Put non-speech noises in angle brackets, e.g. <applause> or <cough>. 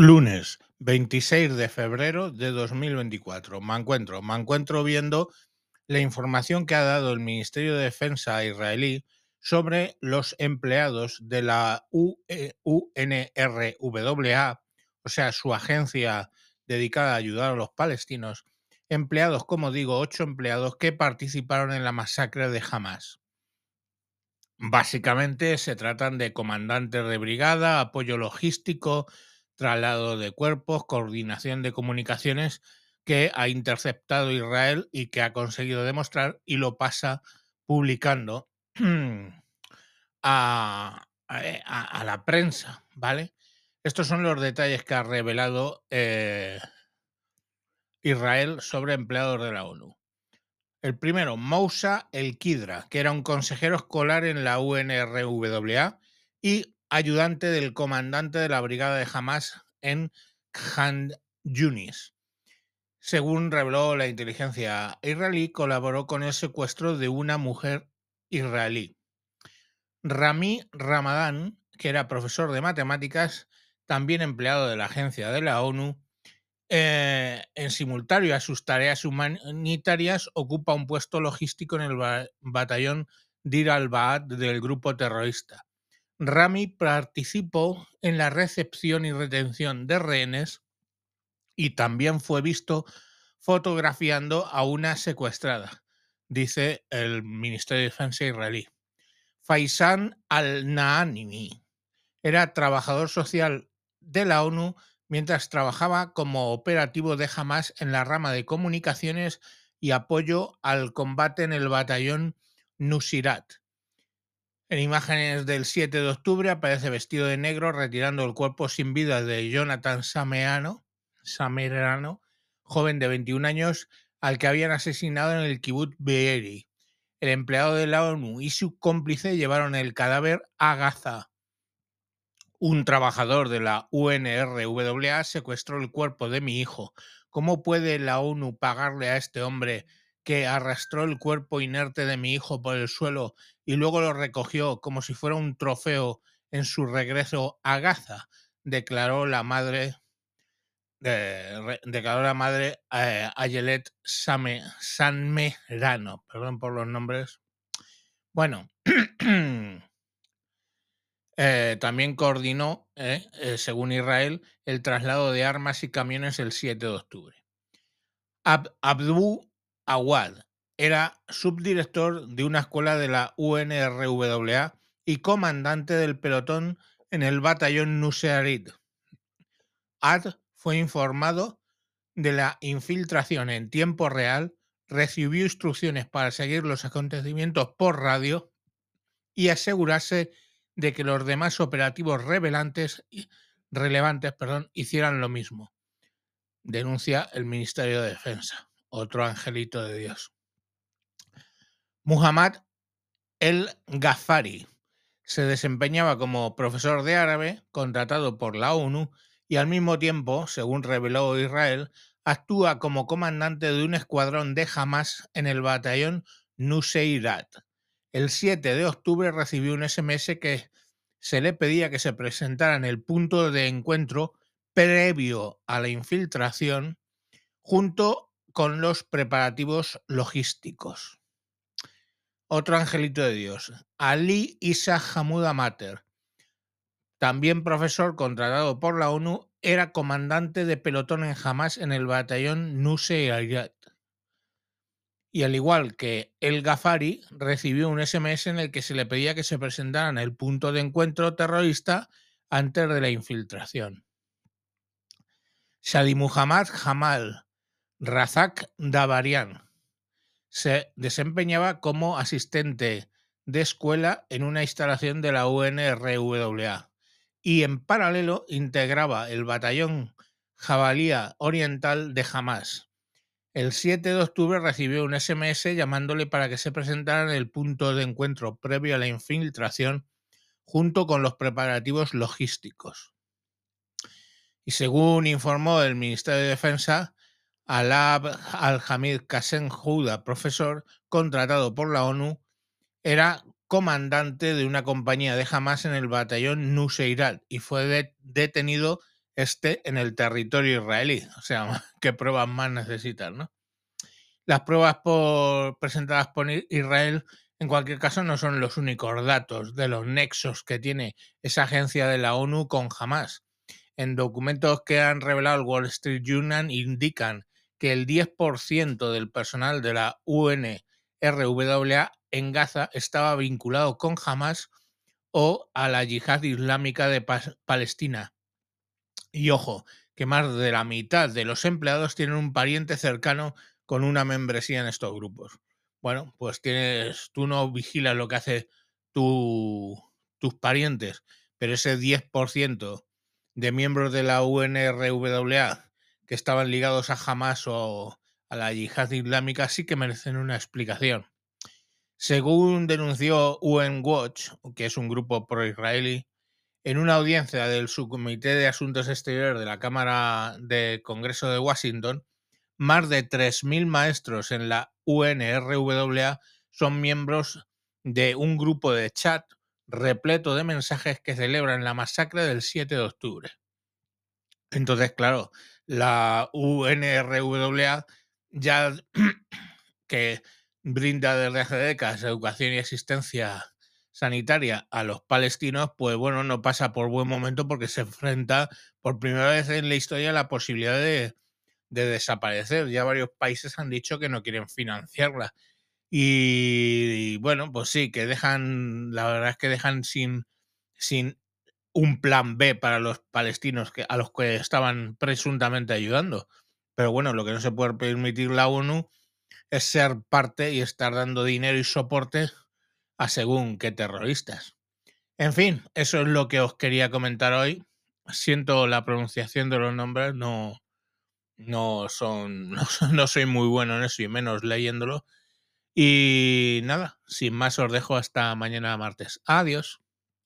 Lunes 26 de febrero de 2024. Me encuentro, me encuentro viendo la información que ha dado el Ministerio de Defensa israelí sobre los empleados de la UNRWA, o sea, su agencia dedicada a ayudar a los palestinos, empleados, como digo, ocho empleados que participaron en la masacre de Hamas. Básicamente se tratan de comandantes de brigada, apoyo logístico, traslado de cuerpos, coordinación de comunicaciones que ha interceptado Israel y que ha conseguido demostrar y lo pasa publicando <clears throat> a, eh, a la prensa, ¿vale? Estos son los detalles que ha revelado eh, Israel sobre empleados de la ONU. El primero, Moussa El Kidra, que era un consejero escolar en la UNRWA y ayudante del comandante de la brigada de Hamas en Khan Yunis. Según reveló la inteligencia israelí, colaboró con el secuestro de una mujer israelí. Rami Ramadán, que era profesor de matemáticas, también empleado de la agencia de la ONU, eh, en simultáneo a sus tareas humanitarias, ocupa un puesto logístico en el ba batallón Dir al-Ba'ad del grupo terrorista. Rami participó en la recepción y retención de rehenes y también fue visto fotografiando a una secuestrada, dice el Ministerio de Defensa israelí. Faisan al-Naanimi era trabajador social de la ONU mientras trabajaba como operativo de Hamas en la rama de comunicaciones y apoyo al combate en el batallón Nusirat. En imágenes del 7 de octubre aparece vestido de negro retirando el cuerpo sin vida de Jonathan Sameano, Samerano, joven de 21 años, al que habían asesinado en el kibbutz Be'eri. El empleado de la ONU y su cómplice llevaron el cadáver a Gaza. Un trabajador de la UNRWA secuestró el cuerpo de mi hijo. ¿Cómo puede la ONU pagarle a este hombre que arrastró el cuerpo inerte de mi hijo por el suelo y luego lo recogió como si fuera un trofeo en su regreso a Gaza? Declaró la madre de, declaró la madre eh, Ayelet Same, Sanmerano. Perdón por los nombres. Bueno, <clears throat> eh, también coordinó, eh, eh, según Israel, el traslado de armas y camiones el 7 de octubre. Ab Abdu Awad era subdirector de una escuela de la UNRWA y comandante del pelotón en el batallón Nuseirat. Ad fue informado de la infiltración en tiempo real, recibió instrucciones para seguir los acontecimientos por radio y asegurarse de que los demás operativos relevantes hicieran lo mismo. Denuncia el Ministerio de Defensa, otro angelito de Dios. Muhammad el Ghaffari se desempeñaba como profesor de árabe contratado por la ONU y al mismo tiempo, según reveló Israel, actúa como comandante de un escuadrón de Hamas en el batallón Nuseirat. El 7 de octubre recibió un SMS que se le pedía que se presentara en el punto de encuentro previo a la infiltración junto con los preparativos logísticos. Otro angelito de Dios, Ali Isa Hamoud Amater, también profesor contratado por la ONU, era comandante de pelotón en Hamas en el batallón Nuseirat y al igual que el Gafari, recibió un SMS en el que se le pedía que se presentara en el punto de encuentro terrorista antes de la infiltración. Shadi Muhammad Jamal Razak Davarian se desempeñaba como asistente de escuela en una instalación de la UNRWA y en paralelo integraba el batallón Jabalía Oriental de Hamas el 7 de octubre recibió un SMS llamándole para que se presentara en el punto de encuentro previo a la infiltración junto con los preparativos logísticos. Y según informó el Ministerio de Defensa, Alab al-Hamid Qasem Houda, profesor contratado por la ONU, era comandante de una compañía de Hamas en el batallón Nuseirat y fue de detenido esté en el territorio israelí. O sea, <laughs> ¿qué pruebas más necesitas, no? Las pruebas presentadas por Israel, en cualquier caso, no son los únicos datos de los nexos que tiene esa agencia de la ONU con Hamas. En documentos que han revelado el Wall Street Journal indican que el 10% del personal de la UNRWA en Gaza estaba vinculado con Hamas o a la yihad islámica de Palestina. Y ojo, que más de la mitad de los empleados tienen un pariente cercano con una membresía en estos grupos. Bueno, pues tienes, tú no vigilas lo que hace tus parientes, pero ese 10% de miembros de la UNRWA que estaban ligados a Hamas o a la yihad islámica sí que merecen una explicación. Según denunció UN Watch, que es un grupo pro-israelí, en una audiencia del Subcomité de Asuntos Exteriores de la Cámara de Congreso de Washington, más de 3.000 maestros en la UNRWA son miembros de un grupo de chat repleto de mensajes que celebran la masacre del 7 de octubre. Entonces, claro, la UNRWA ya <clears throat> que brinda desde hace décadas educación y asistencia sanitaria a los palestinos, pues bueno, no pasa por buen momento porque se enfrenta por primera vez en la historia la posibilidad de, de desaparecer. Ya varios países han dicho que no quieren financiarla. Y, bueno, pues sí, que dejan, la verdad es que dejan sin, sin un plan B para los palestinos que, a los que estaban presuntamente ayudando. Pero bueno, lo que no se puede permitir la ONU es ser parte y estar dando dinero y soporte a según qué terroristas. En fin, eso es lo que os quería comentar hoy. Siento la pronunciación de los nombres, no, no son, <laughs> no, soy muy bueno en eso y menos leyéndolo. Y nada, sin más os dejo hasta mañana martes. Adiós.